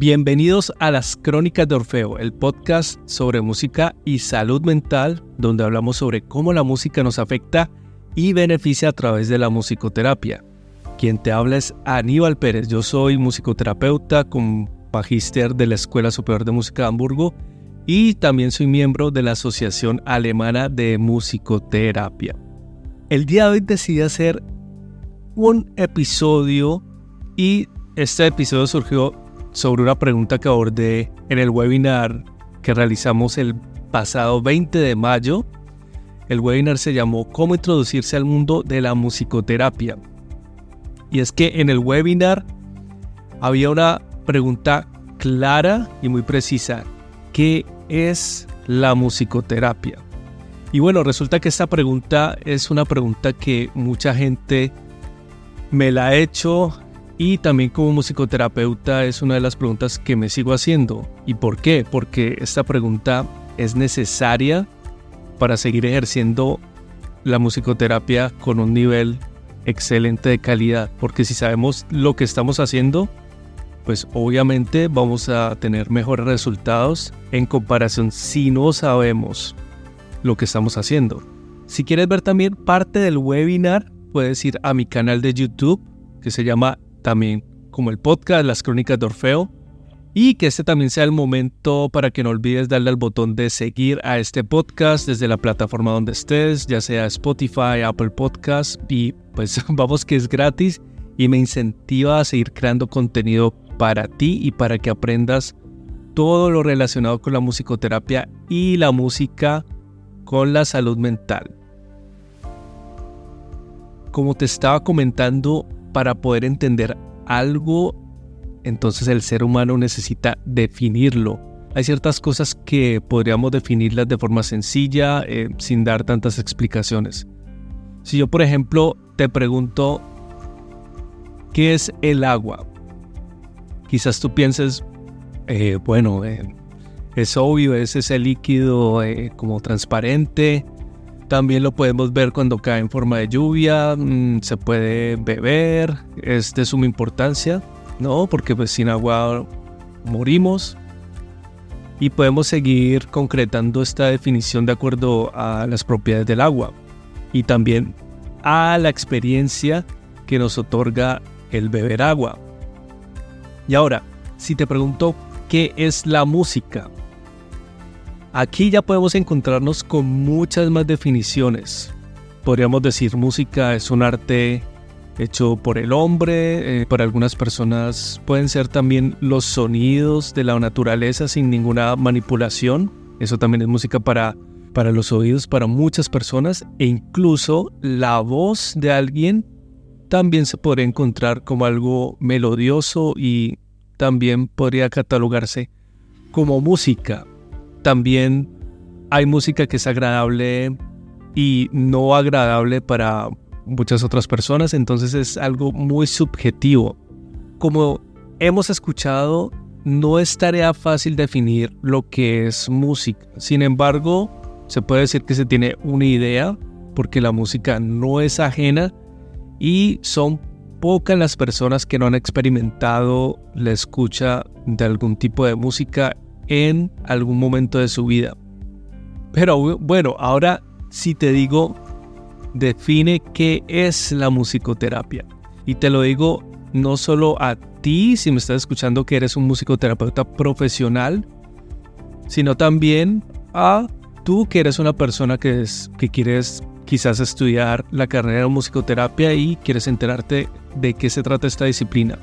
Bienvenidos a las Crónicas de Orfeo, el podcast sobre música y salud mental, donde hablamos sobre cómo la música nos afecta y beneficia a través de la musicoterapia. Quien te habla es Aníbal Pérez, yo soy musicoterapeuta con magíster de la Escuela Superior de Música de Hamburgo y también soy miembro de la Asociación Alemana de Musicoterapia. El día de hoy decidí hacer un episodio y este episodio surgió sobre una pregunta que abordé en el webinar que realizamos el pasado 20 de mayo. El webinar se llamó Cómo introducirse al mundo de la musicoterapia. Y es que en el webinar había una pregunta clara y muy precisa. ¿Qué es la musicoterapia? Y bueno, resulta que esta pregunta es una pregunta que mucha gente me la ha hecho y también como musicoterapeuta es una de las preguntas que me sigo haciendo. ¿Y por qué? Porque esta pregunta es necesaria para seguir ejerciendo la musicoterapia con un nivel excelente de calidad. Porque si sabemos lo que estamos haciendo, pues obviamente vamos a tener mejores resultados en comparación si no sabemos lo que estamos haciendo. Si quieres ver también parte del webinar, puedes ir a mi canal de YouTube que se llama también como el podcast Las Crónicas de Orfeo. Y que este también sea el momento para que no olvides darle al botón de seguir a este podcast desde la plataforma donde estés, ya sea Spotify, Apple Podcast. Y pues vamos que es gratis y me incentiva a seguir creando contenido para ti y para que aprendas todo lo relacionado con la musicoterapia y la música con la salud mental. Como te estaba comentando, para poder entender algo, entonces el ser humano necesita definirlo. Hay ciertas cosas que podríamos definirlas de forma sencilla, eh, sin dar tantas explicaciones. Si yo, por ejemplo, te pregunto, ¿qué es el agua? Quizás tú pienses, eh, bueno, eh, es obvio, es ese líquido como transparente, también lo podemos ver cuando cae en forma de lluvia, mm, se puede beber, es de suma importancia, ¿no? Porque pues sin agua morimos. Y podemos seguir concretando esta definición de acuerdo a las propiedades del agua y también a la experiencia que nos otorga el beber agua. Y ahora, si te pregunto qué es la música, Aquí ya podemos encontrarnos con muchas más definiciones. Podríamos decir música es un arte hecho por el hombre, eh, para algunas personas pueden ser también los sonidos de la naturaleza sin ninguna manipulación. Eso también es música para, para los oídos, para muchas personas e incluso la voz de alguien también se podría encontrar como algo melodioso y también podría catalogarse como música también hay música que es agradable y no agradable para muchas otras personas, entonces es algo muy subjetivo. Como hemos escuchado, no es tarea fácil definir lo que es música. Sin embargo, se puede decir que se tiene una idea porque la música no es ajena y son pocas las personas que no han experimentado la escucha de algún tipo de música en algún momento de su vida. Pero bueno, ahora si te digo, define qué es la musicoterapia. Y te lo digo no solo a ti, si me estás escuchando que eres un musicoterapeuta profesional, sino también a tú que eres una persona que, es, que quieres quizás estudiar la carrera de musicoterapia y quieres enterarte de qué se trata esta disciplina.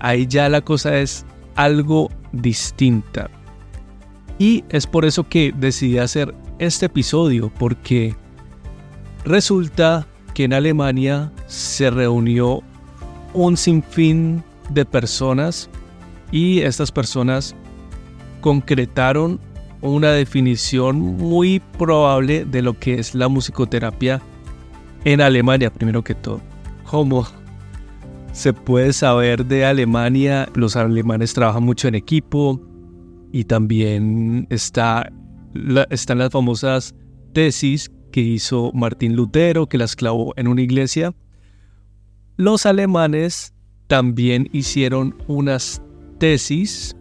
Ahí ya la cosa es algo distinta. Y es por eso que decidí hacer este episodio, porque resulta que en Alemania se reunió un sinfín de personas y estas personas concretaron una definición muy probable de lo que es la musicoterapia en Alemania, primero que todo. Como se puede saber de Alemania, los alemanes trabajan mucho en equipo y también está, están las famosas tesis que hizo Martín Lutero, que las clavó en una iglesia. Los alemanes también hicieron unas tesis,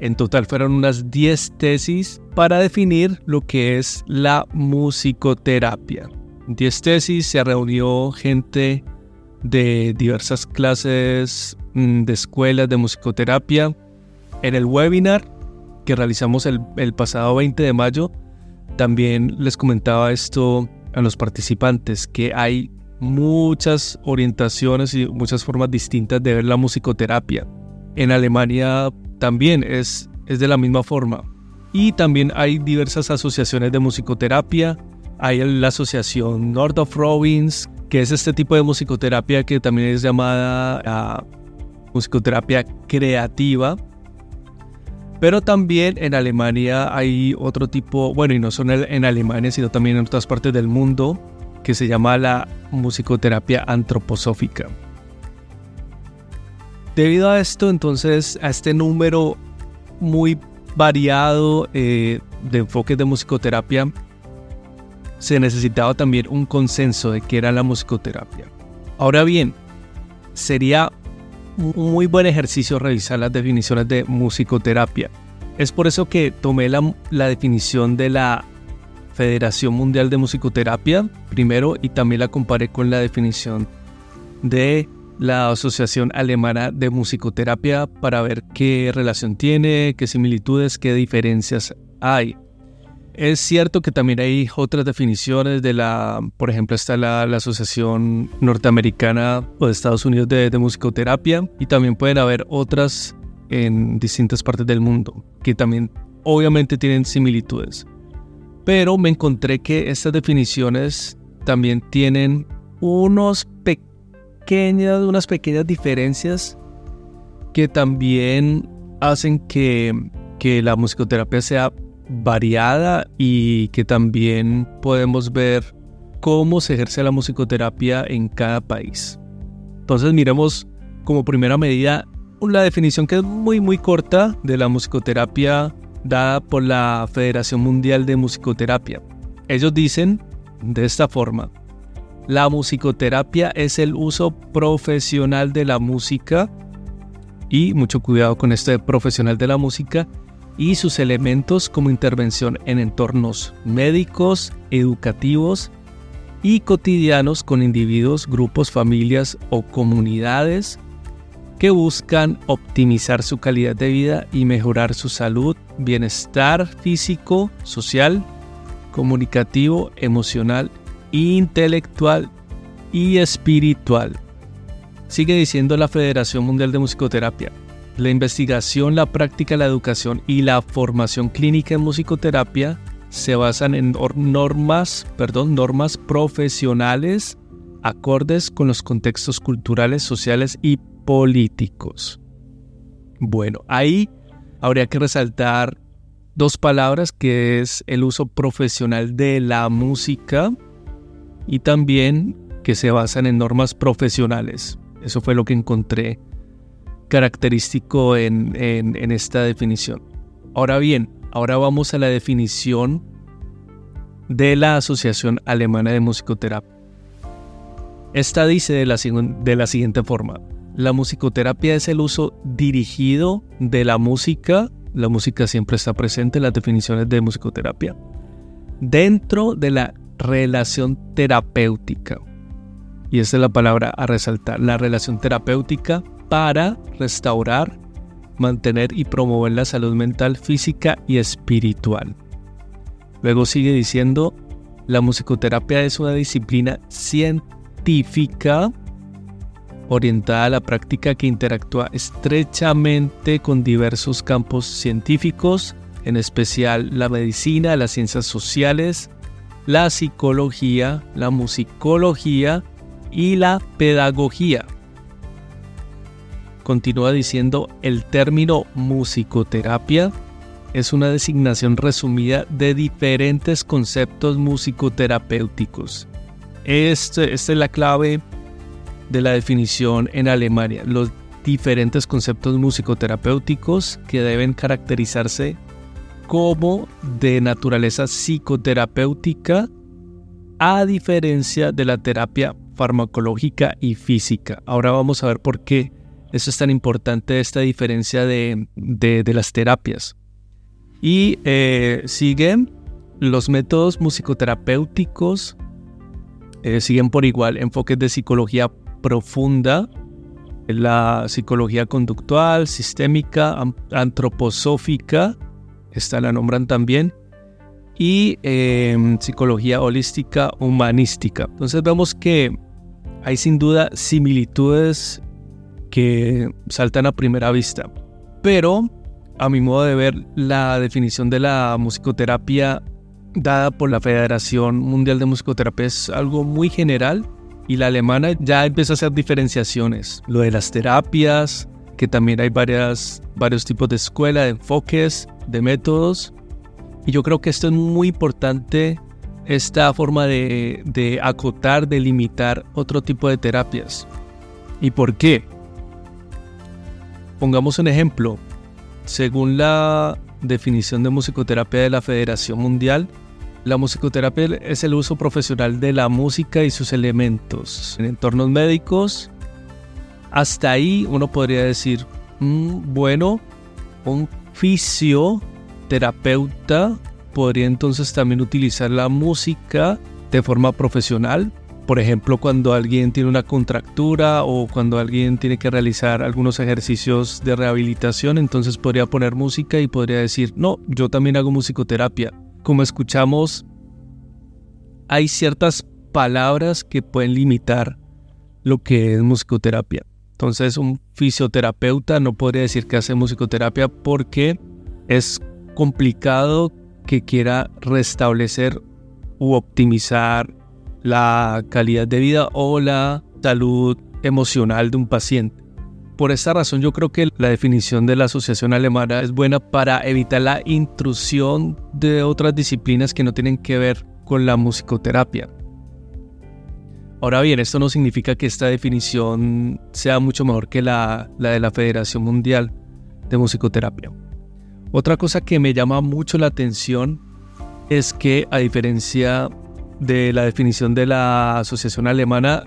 en total fueron unas 10 tesis para definir lo que es la musicoterapia. 10 tesis, se reunió gente de diversas clases mm, de escuelas de musicoterapia. En el webinar que realizamos el, pasado 20 de mayo, también les comentaba esto a los participantes, que hay muchas orientaciones y muchas formas distintas de ver la musicoterapia. En Alemania también es, es de la misma forma. Y también hay diversas asociaciones de musicoterapia. Hay la asociación North of Province, que es este tipo de musicoterapia que también es llamada ah, musicoterapia creativa. Pero también en Alemania hay otro tipo, bueno, y no son en Alemania, sino también en otras partes del mundo, que se llama la musicoterapia antroposófica. Debido a esto, entonces, a este número muy variado eh, de enfoques de musicoterapia, se necesitaba también un consenso de qué era la musicoterapia. Ahora bien, sería un muy buen ejercicio revisar las definiciones de musicoterapia. Es por eso que tomé la, definición de la Federación Mundial de Musicoterapia primero y también la comparé con la definición de la Asociación Alemana de Musicoterapia para ver qué relación tiene, qué similitudes, qué diferencias hay. Es cierto que también hay otras definiciones de la, por ejemplo, está la, Asociación Norteamericana o de Estados Unidos de, de Musicoterapia y también pueden haber otras en distintas partes del mundo que también obviamente tienen similitudes. Pero me encontré que estas definiciones también tienen unos pequeñas, unas pequeñas diferencias que también hacen que, que la musicoterapia sea variada y que también podemos ver cómo se ejerce la musicoterapia en cada país. Entonces miremos como primera medida la definición que es muy muy corta de la musicoterapia dada por la Federación Mundial de Musicoterapia. Ellos dicen de esta forma, la musicoterapia es el uso profesional de la música y mucho cuidado con este profesional de la música y sus elementos como intervención en entornos médicos, educativos y cotidianos con individuos, grupos, familias o comunidades que buscan optimizar su calidad de vida y mejorar su salud, bienestar físico, social, comunicativo, emocional, intelectual y espiritual. Sigue diciendo la Federación Mundial de Musicoterapia. La investigación, la práctica, la educación y la formación clínica en musicoterapia se basan en normas, perdón, normas profesionales acordes con los contextos culturales, sociales y políticos. Bueno, ahí habría que resaltar dos palabras que es el uso profesional de la música y también que se basan en normas profesionales. Eso fue lo que encontré característico en, en esta definición. Ahora bien, ahora vamos a la definición de la Asociación Alemana de Musicoterapia. Esta dice de la, de la siguiente forma, la musicoterapia es el uso dirigido de la música, la música siempre está presente en las definiciones de musicoterapia, dentro de la relación terapéutica. Y esa es la palabra a resaltar, la relación terapéutica para restaurar, mantener y promover la salud mental, física y espiritual. Luego sigue diciendo, la musicoterapia es una disciplina científica orientada a la práctica que interactúa estrechamente con diversos campos científicos, en especial la medicina, las ciencias sociales, la psicología, la musicología y la pedagogía. Continúa diciendo, el término musicoterapia es una designación resumida de diferentes conceptos musicoterapéuticos. Este, esta es la clave de la definición en Alemania, los diferentes conceptos musicoterapéuticos que deben caracterizarse como de naturaleza psicoterapéutica a diferencia de la terapia farmacológica y física. Ahora vamos a ver por qué Eso es tan importante, esta diferencia de, las terapias. Y eh, siguen los métodos musicoterapéuticos, eh, siguen por igual enfoques de psicología profunda, la psicología conductual, sistémica, antroposófica, esta la nombran también, y em, psicología holística humanística. Entonces vemos que hay sin duda similitudes que saltan a primera vista, pero a mi modo de ver la definición de la musicoterapia dada por la Federación Mundial de Musicoterapia es algo muy general y la alemana ya empieza a hacer diferenciaciones. Lo de las terapias, que también hay varias, varios tipos de escuela, de enfoques, de métodos. Y yo creo que esto es muy importante, esta forma de, de acotar, de limitar otro tipo de terapias. ¿Y por qué? Pongamos un ejemplo. Según la definición de musicoterapia de la Federación Mundial, la musicoterapia es el uso profesional de la música y sus elementos en entornos médicos. Hasta ahí uno podría decir, mm, bueno, un fisioterapeuta podría entonces también utilizar la música de forma profesional. Por ejemplo, cuando alguien tiene una contractura o cuando alguien tiene que realizar algunos ejercicios de rehabilitación, entonces podría poner música y podría decir, no, yo también hago musicoterapia como escuchamos, hay ciertas palabras que pueden limitar lo que es musicoterapia. Entonces un fisioterapeuta no podría decir que hace musicoterapia porque es complicado que quiera restablecer u optimizar la calidad de vida o la salud emocional de un paciente. Por esta razón yo creo que la definición de la Asociación Alemana es buena para evitar la intrusión de otras disciplinas que no tienen que ver con la musicoterapia. Ahora bien, esto no significa que esta definición sea mucho mejor que la, la de la Federación Mundial de Musicoterapia. Otra cosa que me llama mucho la atención es que a diferencia de la definición de la Asociación Alemana,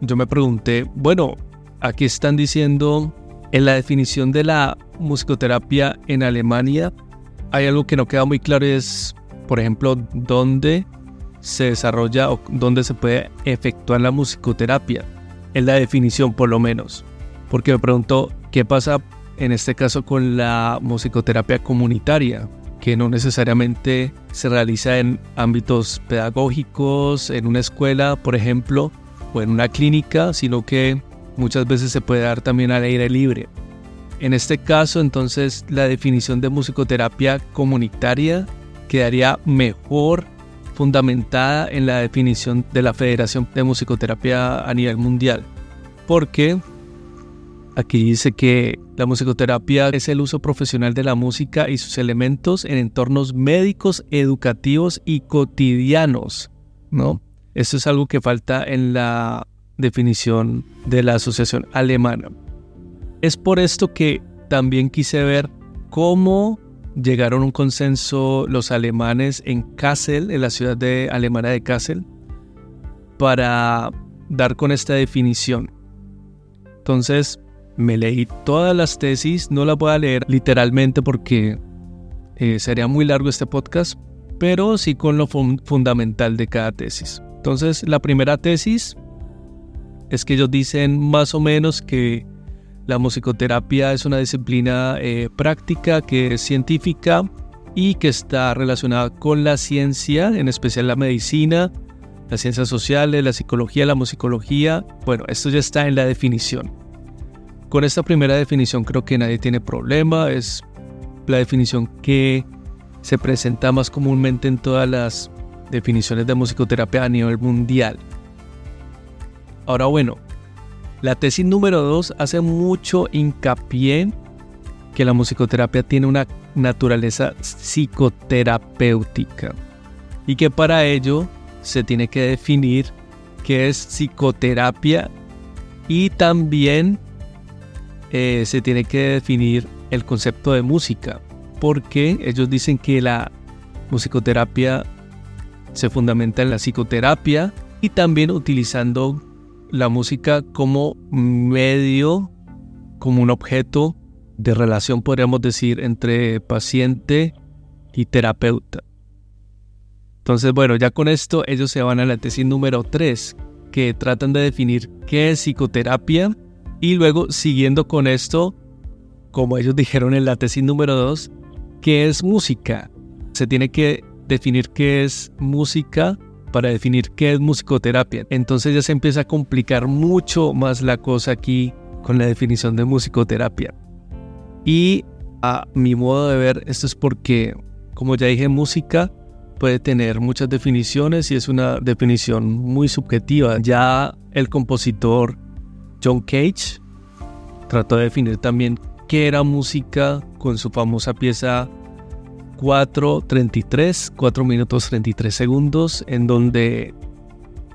yo me pregunté, bueno, Aquí están diciendo en la definición de la musicoterapia en Alemania hay algo que no queda muy claro es, por ejemplo, dónde se desarrolla o dónde se puede efectuar la musicoterapia. En la definición por lo menos. Porque me pregunto qué pasa en este caso con la musicoterapia comunitaria, que no necesariamente se realiza en ámbitos pedagógicos, en una escuela, por ejemplo, o en una clínica, sino que muchas veces se puede dar también al aire libre. En este caso, entonces, la definición de musicoterapia comunitaria quedaría mejor fundamentada en la definición de la Federación de Musicoterapia a nivel mundial. Porque aquí dice que la musicoterapia es el uso profesional de la música y sus elementos en entornos médicos, educativos y cotidianos, ¿no? Esto es algo que falta en la definición de la Asociación Alemana. Es por esto que también quise ver cómo llegaron a un consenso los alemanes en Kassel, en la ciudad de alemana de Kassel, para dar con esta definición. Entonces, me leí todas las tesis, no las voy a leer literalmente porque eh, sería muy largo este podcast, pero sí con lo fundamental de cada tesis. Entonces, la primera tesis es que ellos dicen más o menos que la musicoterapia es una disciplina eh, práctica que es científica y que está relacionada con la ciencia, en especial la medicina, las ciencias sociales, la psicología, la musicología. Bueno, esto ya está en la definición. Con esta primera definición creo que nadie tiene problema, es la definición que se presenta más comúnmente en todas las definiciones de musicoterapia a nivel mundial. Ahora bueno, la tesis número 2 hace mucho hincapié que la musicoterapia tiene una naturaleza psicoterapéutica y que para ello se tiene que definir qué es psicoterapia y también eh, se tiene que definir el concepto de música porque ellos dicen que la musicoterapia se fundamenta en la psicoterapia y también utilizando la música como medio como un objeto de relación, podríamos decir, entre paciente y terapeuta. Entonces, bueno, ya con esto ellos se van a la tesis número 3, que tratan de definir qué es psicoterapia y luego siguiendo con esto, como ellos dijeron en la tesis número 2, qué es música. Se tiene que definir qué es música para definir qué es musicoterapia. Entonces ya se empieza a complicar mucho más la cosa aquí con la definición de musicoterapia. Y a mi modo de ver, esto es porque, como ya dije, música puede tener muchas definiciones y es una definición muy subjetiva. Ya el compositor John Cage trató de definir también qué era música con su famosa pieza 4.33, 4 minutos 33 segundos, en donde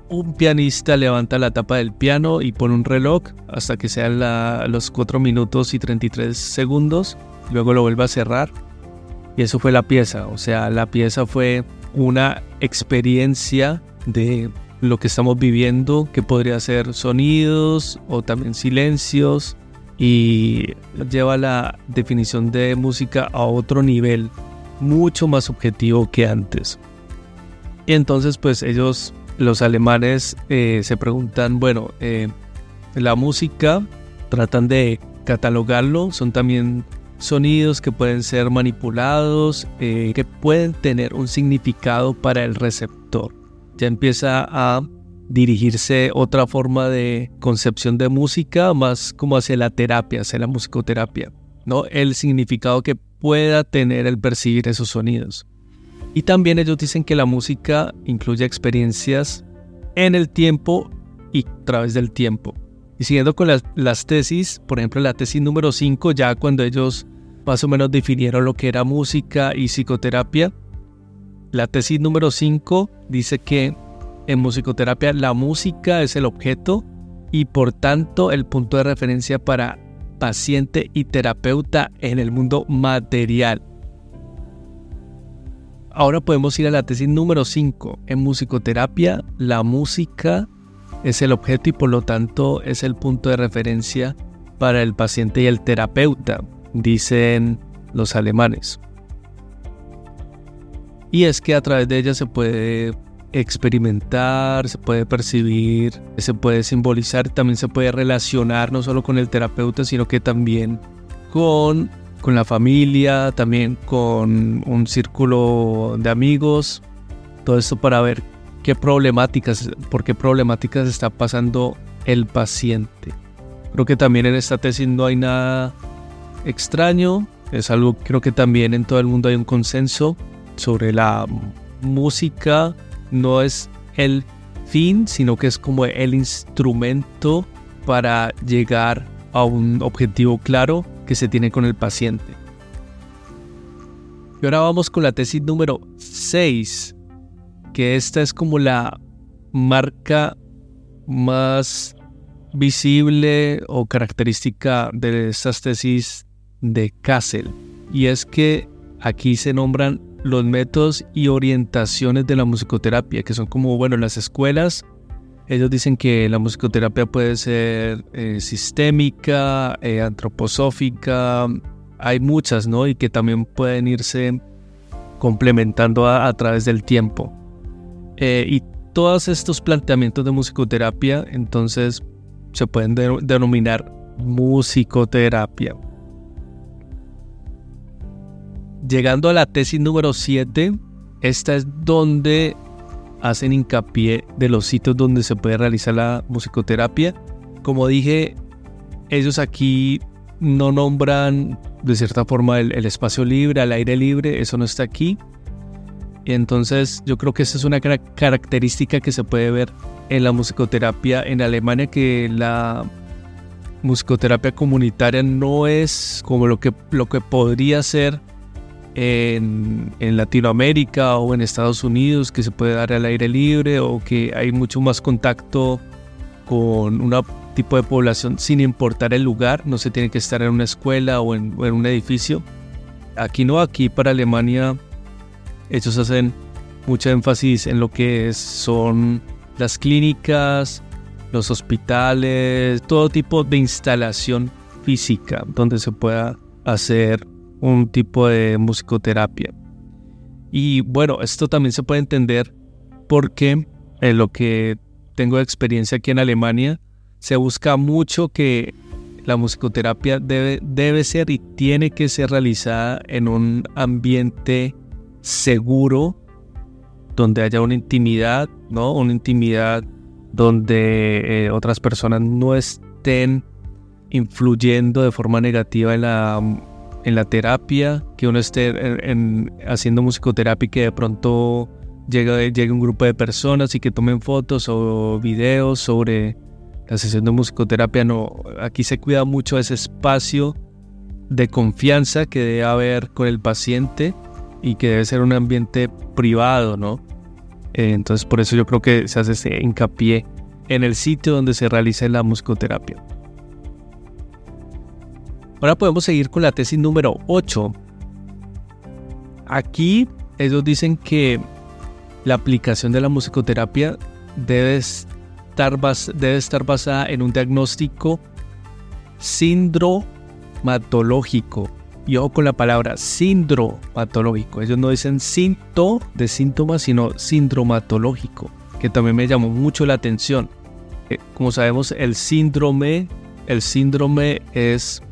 un pianista levanta la tapa del piano y pone un reloj hasta que sean los 4 minutos y 33 segundos, luego lo vuelve a cerrar y eso fue la pieza, o sea, la pieza fue una experiencia de lo que estamos viviendo, que podría ser sonidos o también silencios, y lleva la definición de música a otro nivel, mucho más objetivo que antes. Y entonces pues ellos, los alemanes, eh, se preguntan, bueno, eh, la música, tratan de catalogarlo, son también sonidos que pueden ser manipulados, eh, que pueden tener un significado para el receptor. Ya empieza a dirigirse otra forma de concepción de música, más como hacia la terapia, hacia la musicoterapia, ¿no? El significado que pueda tener el percibir esos sonidos. Y también ellos dicen que la música incluye experiencias en el tiempo y a través del tiempo. Y siguiendo con las, las tesis, por ejemplo la tesis número 5, ya cuando ellos más o menos definieron lo que era música y psicoterapia, la tesis número 5 dice que en musicoterapia la música es el objeto y por tanto el punto de referencia para paciente y terapeuta en el mundo material. Ahora podemos ir a la tesis número 5. En musicoterapia, la música es el objeto y por lo tanto es el punto de referencia para el paciente y el terapeuta, dicen los alemanes. Y es que a través de ella se puede experimentar, se puede percibir, se puede simbolizar, también se puede relacionar no solo con el terapeuta, sino que también con, con la familia, también con un círculo de amigos, todo esto para ver qué problemáticas, por qué problemáticas está pasando el paciente. Creo que también en esta tesis no hay nada extraño, es algo creo que también en todo el mundo hay un consenso sobre la música no es el fin, sino que es como el instrumento para llegar a un objetivo claro que se tiene con el paciente. Y ahora vamos con la tesis número 6, que esta es como la marca más visible o característica de estas tesis de Kassel. Y es que aquí se nombran los métodos y orientaciones de la musicoterapia, que son como, bueno, las escuelas. Ellos dicen que la musicoterapia puede ser eh, sistémica, eh, antroposófica, hay muchas, ¿no? Y que también pueden irse complementando a, través del tiempo. Eh, y todos estos planteamientos de musicoterapia, entonces, se pueden denominar musicoterapia. Llegando a la tesis número 7, esta es donde hacen hincapié de los sitios donde se puede realizar la musicoterapia. Como dije, ellos aquí no nombran de cierta forma el, espacio libre, al aire libre, eso no está aquí. Entonces yo creo que esa es una característica que se puede ver en la musicoterapia en Alemania, que la musicoterapia comunitaria no es como lo que, lo que podría ser en, Latinoamérica o en Estados Unidos que se puede dar al aire libre o que hay mucho más contacto con un tipo de población sin importar el lugar, no se tiene que estar en una escuela o en, un edificio. Aquí no, aquí para Alemania ellos hacen mucho énfasis en lo que son las clínicas, los hospitales, todo tipo de instalación física donde se pueda hacer un tipo de musicoterapia. Y bueno, esto también se puede entender porque en eh, lo que tengo experiencia aquí en Alemania, se busca mucho que la musicoterapia debe, debe ser y tiene que ser realizada en un ambiente seguro, donde haya una intimidad, ¿no? Una intimidad donde eh, otras personas no estén influyendo de forma negativa en la, en la terapia, que uno esté haciendo musicoterapia y que de pronto llegue, llegue un grupo de personas y que tomen fotos o videos sobre la sesión de musicoterapia. No, aquí se cuida mucho ese espacio de confianza que debe haber con el paciente y que debe ser un ambiente privado, ¿no? Eh, entonces por eso yo creo que se hace ese hincapié en el sitio donde se realiza la musicoterapia. Ahora podemos seguir con la tesis número 8. Aquí ellos dicen que la aplicación de la musicoterapia debe estar, basada en un diagnóstico sindromatológico y ojo con la palabra sindromatológico. Ellos no dicen sinto de síntomas, sino sindromatológico, que también me llamó mucho la atención. Eh, como sabemos, el síndrome, el síndrome es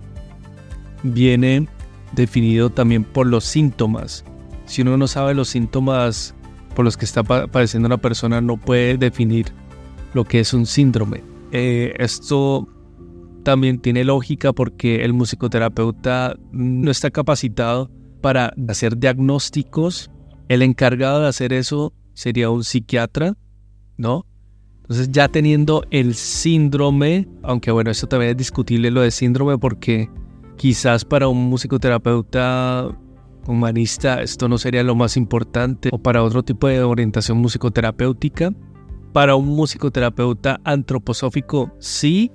viene definido también por los síntomas. Si uno no sabe los síntomas por los que está padeciendo una persona, no puede definir lo que es un síndrome. Eh, esto también tiene lógica porque el musicoterapeuta no está capacitado para hacer diagnósticos. El encargado de hacer eso sería un psiquiatra, ¿no? Entonces ya teniendo el síndrome, aunque bueno, esto también es discutible lo de síndrome porque quizás para un musicoterapeuta humanista esto no sería lo más importante o para otro tipo de orientación musicoterapéutica. Para un musicoterapeuta antroposófico sí,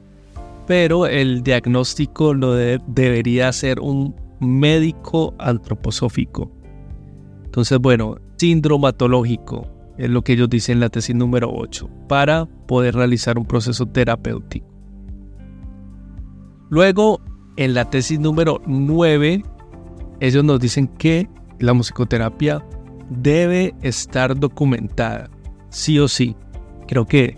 pero el diagnóstico lo debería hacer un médico antroposófico. Entonces, bueno, sindromatológico es lo que ellos dicen en la tesis número 8, para poder realizar un proceso terapéutico. Luego, en la tesis número 9, ellos nos dicen que la musicoterapia debe estar documentada, sí o sí. Creo que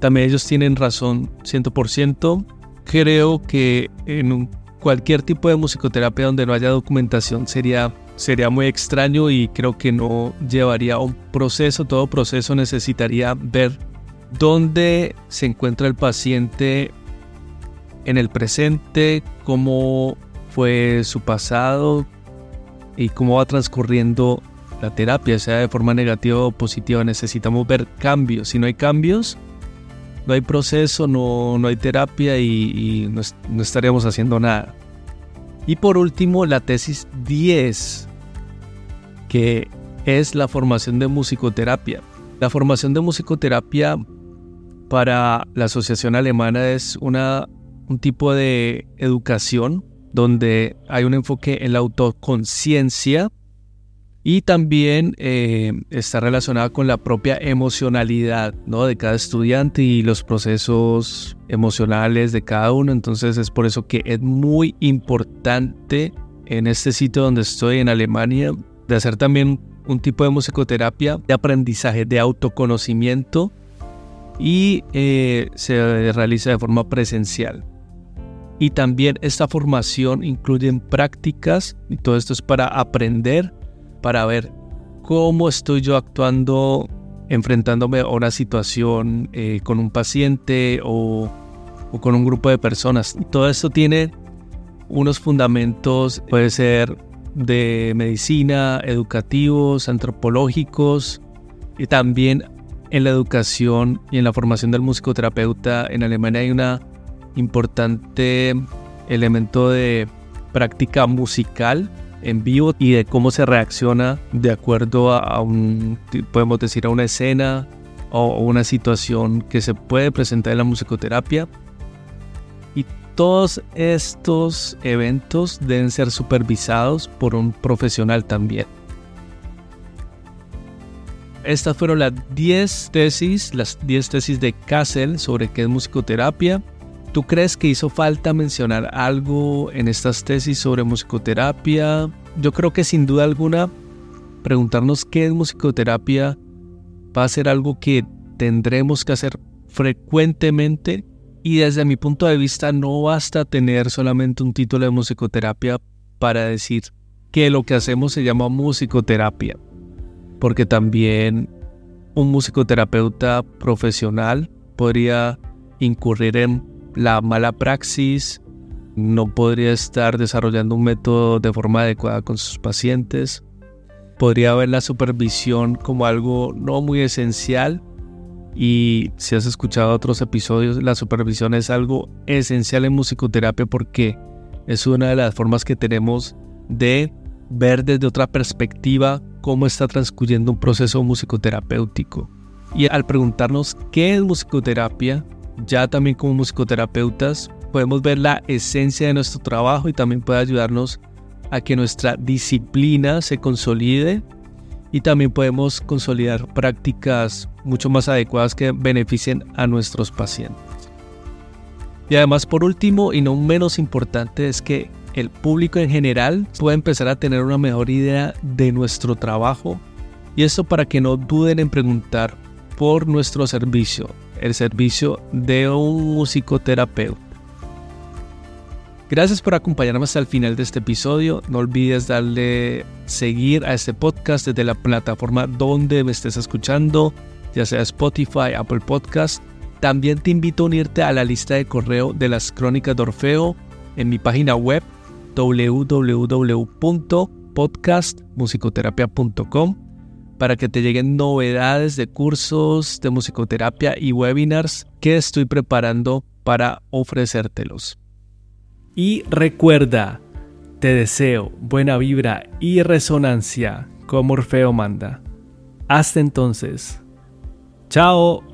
también ellos tienen razón 100%. Creo que en cualquier tipo de musicoterapia donde no haya documentación sería, sería muy extraño y creo que no llevaría un proceso. Todo proceso necesitaría ver dónde se encuentra el paciente en el presente, cómo fue su pasado y cómo va transcurriendo la terapia, sea de forma negativa o positiva. Necesitamos ver cambios. Si no hay cambios, no hay proceso, no, no hay terapia y, no, no, estaríamos haciendo nada. Y por último, la tesis 10, que es la formación de musicoterapia. La formación de musicoterapia para la Asociación Alemana es una, un tipo de educación donde hay un enfoque en la autoconciencia y también eh, está relacionada con la propia emocionalidad ¿no? de cada estudiante y los procesos emocionales de cada uno. Entonces es por eso que es muy importante en este sitio donde estoy en Alemania de hacer también un tipo de musicoterapia de aprendizaje, de autoconocimiento y eh, se realiza de forma presencial. Y también esta formación incluye prácticas y todo esto es para aprender para ver cómo estoy yo actuando enfrentándome a una situación eh, con un paciente o, con un grupo de personas. Y todo esto tiene unos fundamentos, puede ser de medicina, educativos, antropológicos y también en la educación y en la formación del musicoterapeuta en Alemania hay un importante elemento de práctica musical en vivo y de cómo se reacciona de acuerdo a, un, podemos decir, a una escena o una situación que se puede presentar en la musicoterapia. Y todos estos eventos deben ser supervisados por un profesional también. Estas fueron las 10 tesis, las 10 tesis de Kassel sobre qué es musicoterapia. ¿Tú crees que hizo falta mencionar algo en estas tesis sobre musicoterapia? Yo creo que sin duda alguna preguntarnos qué es musicoterapia va a ser algo que tendremos que hacer frecuentemente y desde mi punto de vista no basta tener solamente un título de musicoterapia para decir que lo que hacemos se llama musicoterapia, porque también un musicoterapeuta profesional podría incurrir en la mala praxis, no podría estar desarrollando un método de forma adecuada con sus pacientes, podría ver la supervisión como algo no muy esencial y si has escuchado otros episodios, la supervisión es algo esencial en musicoterapia porque es una de las formas que tenemos de ver desde otra perspectiva cómo está transcurriendo un proceso musicoterapéutico. Y al preguntarnos qué es musicoterapia, ya también como musicoterapeutas podemos ver la esencia de nuestro trabajo y también puede ayudarnos a que nuestra disciplina se consolide y también podemos consolidar prácticas mucho más adecuadas que beneficien a nuestros pacientes. Y además, por último y no menos importante, es que el público en general puede empezar a tener una mejor idea de nuestro trabajo y esto para que no duden en preguntar por nuestro servicio, el servicio de un musicoterapeuta. Gracias por acompañarme hasta el final de este episodio. No olvides darle seguir a este podcast desde la plataforma donde me estés escuchando, ya sea Spotify, Apple Podcast. También te invito a unirte a la lista de correo de las crónicas de Orfeo en mi página web www.podcastmusicoterapia.com para que te lleguen novedades de cursos de musicoterapia y webinars que estoy preparando para ofrecértelos. Y recuerda, te deseo buena vibra y resonancia como Orfeo manda. Hasta entonces. Chao.